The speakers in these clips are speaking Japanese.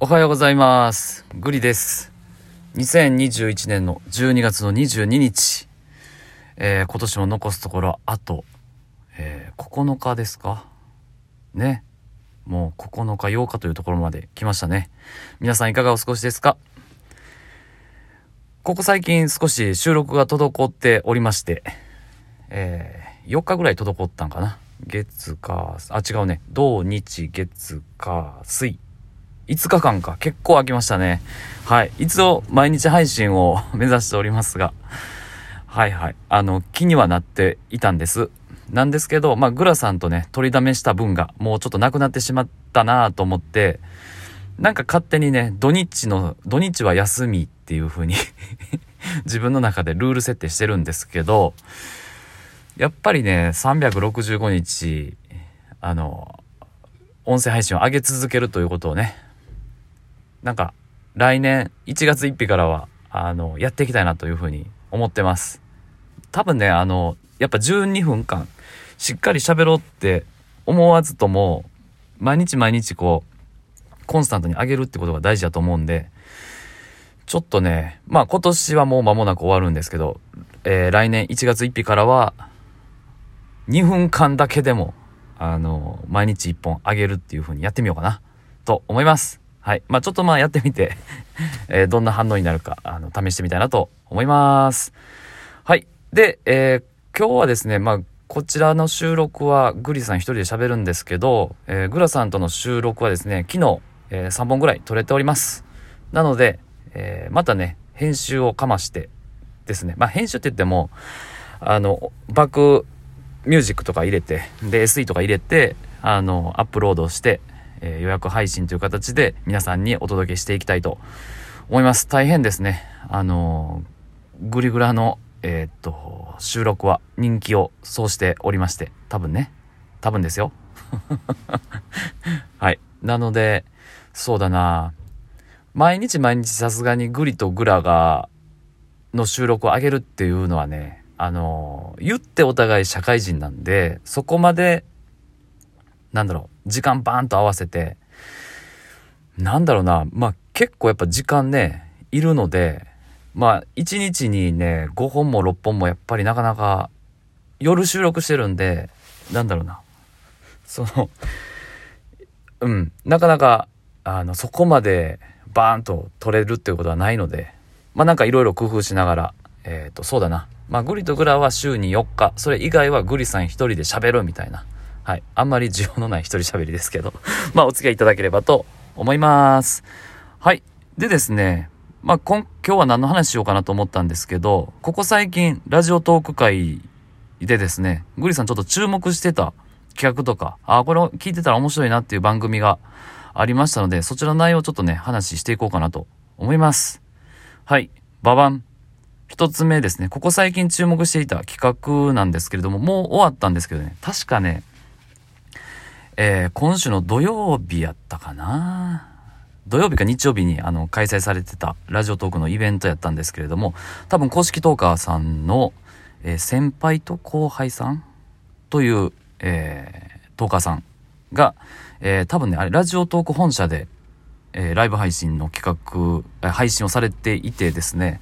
おはようございます。グリです。2021年の12月の22日、えー今年も残すところあと、えー9日ですか？ね。もう9日8日というところまで来ましたね。皆さんいかがお過ごしですか？ここ最近少し収録が滞っておりまして、えー4日ぐらい滞ったんかな？月か、あ、違うね。土日月か水。5日間か。結構空きましたね。はい。一応、毎日配信を 目指しておりますが、はいはい。あの、気にはなっていたんです。なんですけど、まあ、グラさんとね、取りだめした分が、もうちょっとなくなってしまったなと思って、なんか勝手にね、土日の、土日は休みっていう風に 自分の中でルール設定してるんですけど、やっぱりね、365日、あの、音声配信を上げ続けるということをね、なんか、来年1月1日からは、あの、やっていきたいなというふうに思ってます。多分ね、あの、やっぱ12分間、しっかり喋ろうって思わずとも、毎日毎日こう、コンスタントに上げるってことが大事だと思うんで、ちょっとね、まあ今年はもう間もなく終わるんですけど、えー来年1月1日からは、2分間だけでも、あの、毎日1本上げるっていう風にやってみようかな、と思います。はい。まあちょっとまあやってみて、えーどんな反応になるか、あの、試してみたいなと思います。はい。で、えー今日はですね、まあ、こちらの収録はグリさん一人で喋るんですけど、えーグラさんとの収録はですね、昨日、え3本ぐらい撮れております。なので、えーまたね、編集をかましてですね、まあ編集って言っても、あの、バックミュージックとか入れて、で、SE とか入れて、あの、アップロードして、えー予約配信という形で皆さんにお届けしていきたいと思います。大変ですね。あのーグリグラの、えーっと、収録は人気をそうしておりまして、多分ね。多分ですよ。はい。なので、そうだな毎日毎日さすがにグリとグラが、の収録を上げるっていうのはね、あの言ってお互い社会人なんで、そこまで、なんだろう、時間バーンと合わせて、なんだろうな、まあ結構やっぱ時間ね、いるので、まあ1日にね、5本も6本もやっぱりなかなか夜収録してるんで、なんだろうな、その、うん、なかなか、あの、そこまでバーンと撮れるっていうことはないので、まあなんかいろいろ工夫しながら、えっ、と、そうだな。まあグリとグラは週に4日、それ以外はグリさん一人で喋るみたいな。はい。あんまり需要のない一人喋りですけど、まあお付き合いいただければと思います。はい。でですね、まあ今今日は何の話しようかなと思ったんですけど、ここ最近ラジオトーク会でですね、グリさんちょっと注目してた企画とか、ああ、これを聞いてたら面白いなっていう番組がありましたので、そちらの内容をちょっとね、話していこうかなと思います。はい。ババン。一つ目ですね。ここ最近注目していた企画なんですけれども、もう終わったんですけどね。確かね、えー今週の土曜日やったかな土曜日か日曜日にあの開催されてたラジオトークのイベントやったんですけれども、多分公式トーカーさんの、えー先輩と後輩さんという、えートーカーさんが、えー多分ね、あれ、ラジオトーク本社で、えーライブ配信の企画、配信をされていてですね、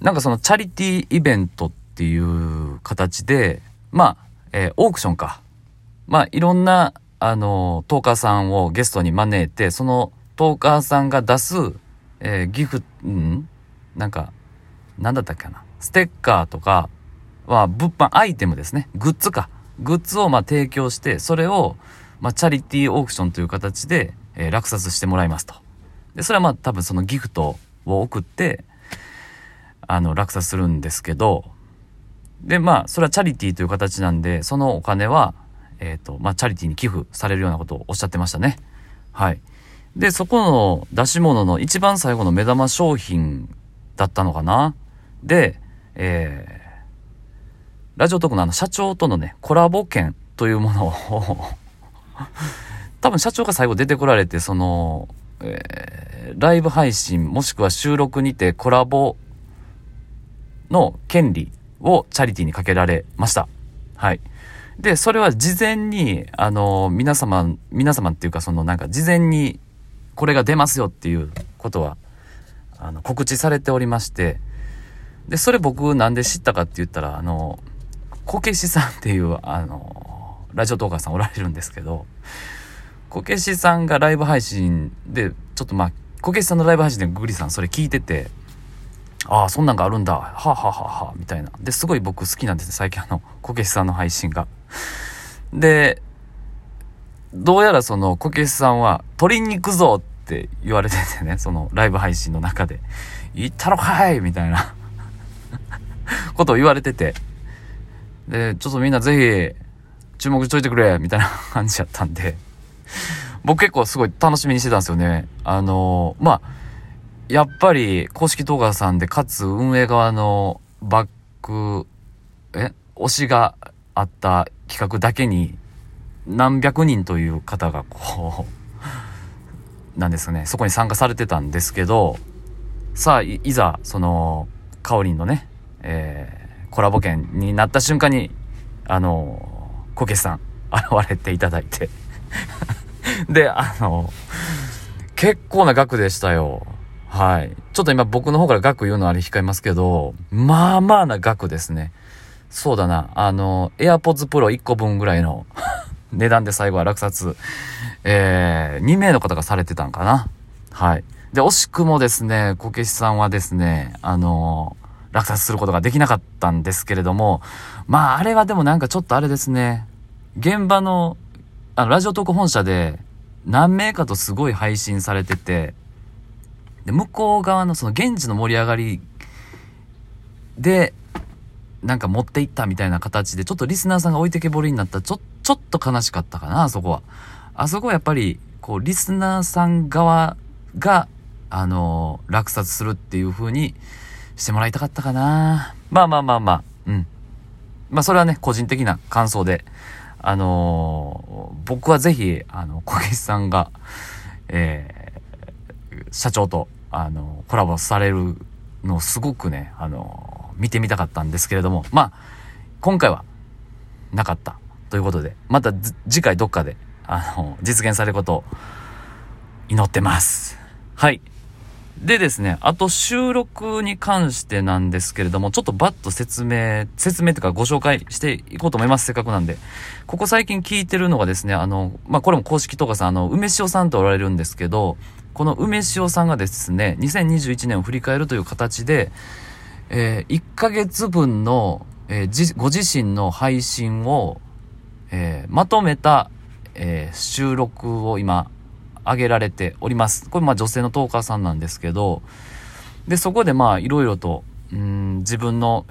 なんかそのチャリティーイベントっていう形で、まあ、えオークションか。まあ、いろんな、あの、トーカーさんをゲストに招いて、そのトーカーさんが出す、えーギフ、ん？なんか、なんだったっけな？ステッカーとかは、物販、アイテムですね。グッズか。グッズをまあ提供して、それを、まあ、チャリティーオークションという形で、えー落札してもらいますと。で、それはまあ多分そのギフトを送って、あの、落札するんですけど、で、まあ、それはチャリティーという形なんで、そのお金は、えっ、と、まあ、チャリティーに寄付されるようなことをおっしゃってましたね。はい。で、そこの出し物の一番最後の目玉商品だったのかなで、えー、ラジオトークのあの社長とのね、コラボ券というものを 多分社長が最後出てこられて、その、えーライブ配信もしくは収録にてコラボの権利をチャリティーにかけられました。はい。で、それは事前に、あの、皆様、皆様っていうか、そのなんか事前にこれが出ますよっていうことは、あの、告知されておりまして、で、それ僕なんで知ったかって言ったら、あの、こけしさんっていう、あの、ラジオトーカーさんおられるんですけど、こけしさんがライブ配信で、ちょっとまあ、こけしさんのライブ配信でグリさんそれ聞いてて、ああ、そんなんがあるんだ。はあ、はあははあ、みたいな。で、すごい僕好きなんですね、最近あの、こけしさんの配信が。で、どうやらその、こけしさんは、取りに行くぞって言われててね、その、ライブ配信の中で。行ったろかい みたいな ことを言われてて。で、ちょっとみんなぜひ、注目しといてくれみたいな感じやったんで、僕結構すごい楽しみにしてたんですよね。あのまあ、やっぱり公式動画さんで、かつ運営側のバック、え?推しがあった企画だけに、何百人という方がこう、なんですね、そこに参加されてたんですけど、さあ、いざ、その、カオリンのね、えー、コラボ券になった瞬間に、あの、こけしさん、現れていただいて で、あの、結構な額でしたよ。はい。ちょっと今僕の方から額言うのあれ控えますけど、まあまあな額ですね。そうだな。あの、AirPods Pro 1個分ぐらいの 値段で最後は落札、えー、2名の方がされてたんかな。はい。で、惜しくもですね、こけしさんはですね、あの落札することができなかったんですけれども、まあ、あれはでもなんかちょっとあれですね、現場の、あの、ラジオトーク本社で何名かとすごい配信されてて、で、向こう側のその現地の盛り上がりで、なんか持っていったみたいな形で、ちょっとリスナーさんが置いてけぼりになったちょ、ちょっと悲しかったかな、あそこは。あそこはやっぱり、こう、リスナーさん側が、あのー、落札するっていう風にしてもらいたかったかな。まあまあまあまあ、うん。まあそれはね、個人的な感想で、あのー、僕はぜひ、あの、小岸さんが、えー社長と、あの、コラボされるのをすごくね、あの、見てみたかったんですけれども、まあ、今回はなかったということで、また次回どっかで、あの、実現されることを祈ってます。はい。でですね、あと収録に関してなんですけれども、ちょっとバッと説明、説明というかご紹介していこうと思います。せっかくなんで。ここ最近聞いてるのがですね、あの、まあ、これも公式とかさん、あの、梅塩さんとおられるんですけど、この梅塩さんがですね、2021年を振り返るという形で、えー、1ヶ月分の、えー、ご自身の配信を、えー、まとめた、え収録を今、上げられております。これまあ女性のトーカーさんなんですけど、で、そこでまあいろいろと、うん、自分の、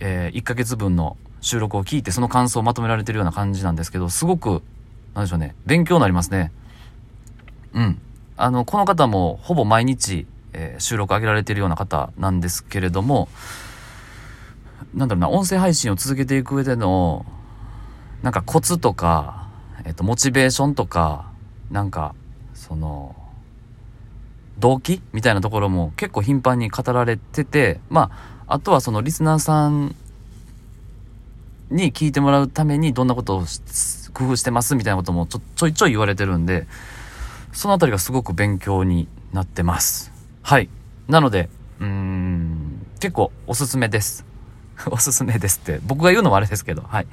え1ヶ月分の収録を聞いてその感想をまとめられてるような感じなんですけど、すごく、なんでしょうね、勉強になりますね。うん。あの、この方もほぼ毎日、えー、収録上げられてるような方なんですけれども、なんだろうな、音声配信を続けていく上での、なんかコツとか、えっ、ー、と、モチベーションとか、なんか、その、動機みたいなところも結構頻繁に語られてて、まあ、あとはそのリスナーさんに聞いてもらうためにどんなことを工夫してますみたいなこともちょちょいちょい言われてるんで、そのあたりがすごく勉強になってます。はい。なので、うーん、結構おすすめです。おすすめですって、僕が言うのもあれですけど、はい。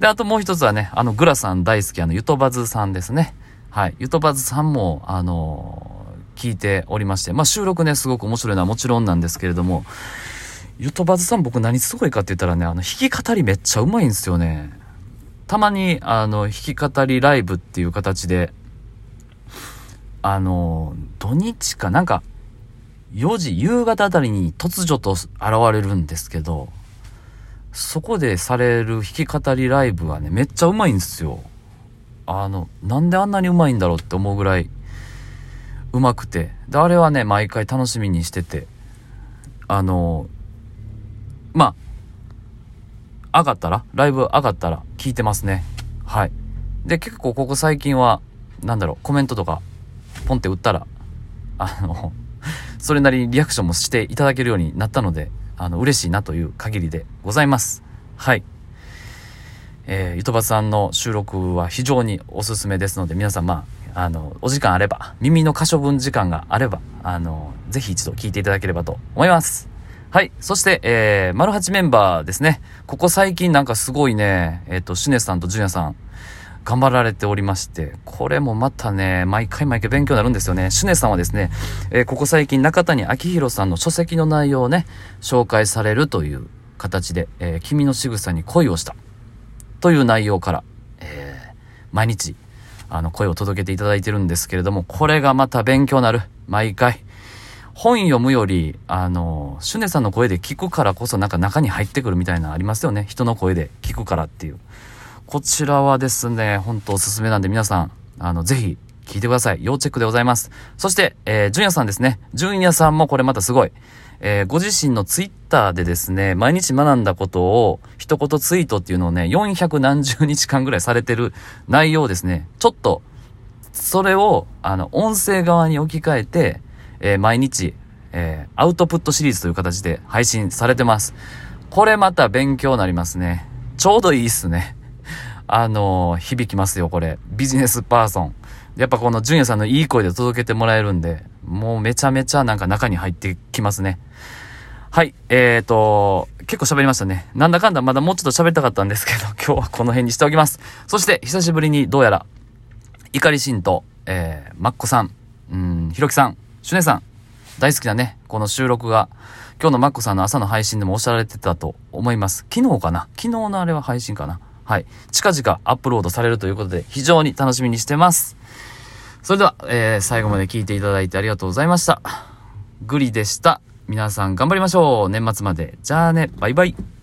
で、あともう一つはね、あの、グラさん大好き、あの、ゆとばずさんですね。はい。ゆとばずさんも、あの聞いておりまして、まあ、収録ね、すごく面白いのはもちろんなんですけれども、ゆとばずさん僕何すごいかって言ったらね、あの、弾き語りめっちゃうまいんですよね。たまに、あの、弾き語りライブっていう形で、あの、土日かなんか、4時、夕方あたりに突如と現れるんですけど、そこでされる弾き語りライブがね、めっちゃうまいんですよ。あの、なんであんなにうまいんだろうって思うぐらい、うまくて。で、あれはね、毎回楽しみにしてて、あの、まあ、上がったら、ライブ上がったら聞いてますね。はい。で、結構ここ最近は、なんだろう、コメントとかポンって打ったら、あの、それなりにリアクションもしていただけるようになったので、あの、嬉しいなという限りでございます。はい。えー、ゆとばさんの収録は非常におすすめですので、皆さん、まあの、お時間あれば、耳の可処分時間があれば、あの、ぜひ一度聞いていただければと思います。はい。そして、えー、丸八メンバーですね。ここ最近なんかすごいね、えっ、ー、と、シュネさんとジュニアさん、頑張られておりまして、これもまたね、毎回毎回勉強になるんですよね。シュネさんはですね、えー、ここ最近中谷明宏さんの書籍の内容をね、紹介されるという形で、えー、君の仕草に恋をした。という内容から、えー、毎日、あの、声を届けていただいてるんですけれども、これがまた勉強なる。毎回。本読むより、あの、シュネさんの声で聞くからこそなんか中に入ってくるみたいなのありますよね。人の声で聞くからっていう。こちらはですね、ほんとおすすめなんで皆さん、あの、ぜひ聞いてください。要チェックでございます。そして、えー、ジュさんですね。ジュさんもこれまたすごい。えー、ご自身のツイッターでですね、毎日学んだことを一言ツイートっていうのをね、400何十日間ぐらいされてる内容ですね、ちょっと、それを、あの、音声側に置き換えて、えー、毎日、えー、アウトプットシリーズという形で配信されてます。これまた勉強になりますね。ちょうどいいっすね。あの、響きますよ、これ。ビジネスパーソン。やっぱこの純也さんのいい声で届けてもらえるんで、もうめちゃめちゃなんか中に入ってきますね。はい。えーと、結構喋りましたね。なんだかんだまだもうちょっと喋りたかったんですけど、今日はこの辺にしておきます。そして、久しぶりにどうやら、怒りしんと、えー、マッコさん、うん、ひろきさん、シュネさん、大好きなね、この収録が、今日のマッコさんの朝の配信でもおっしゃられてたと思います。昨日かな？昨日のあれは配信かな？はい。近々アップロードされるということで、非常に楽しみにしてます。それでは、えー、最後まで聞いていただいてありがとうございました。グリでした。皆さん頑張りましょう。年末まで。じゃあね、バイバイ。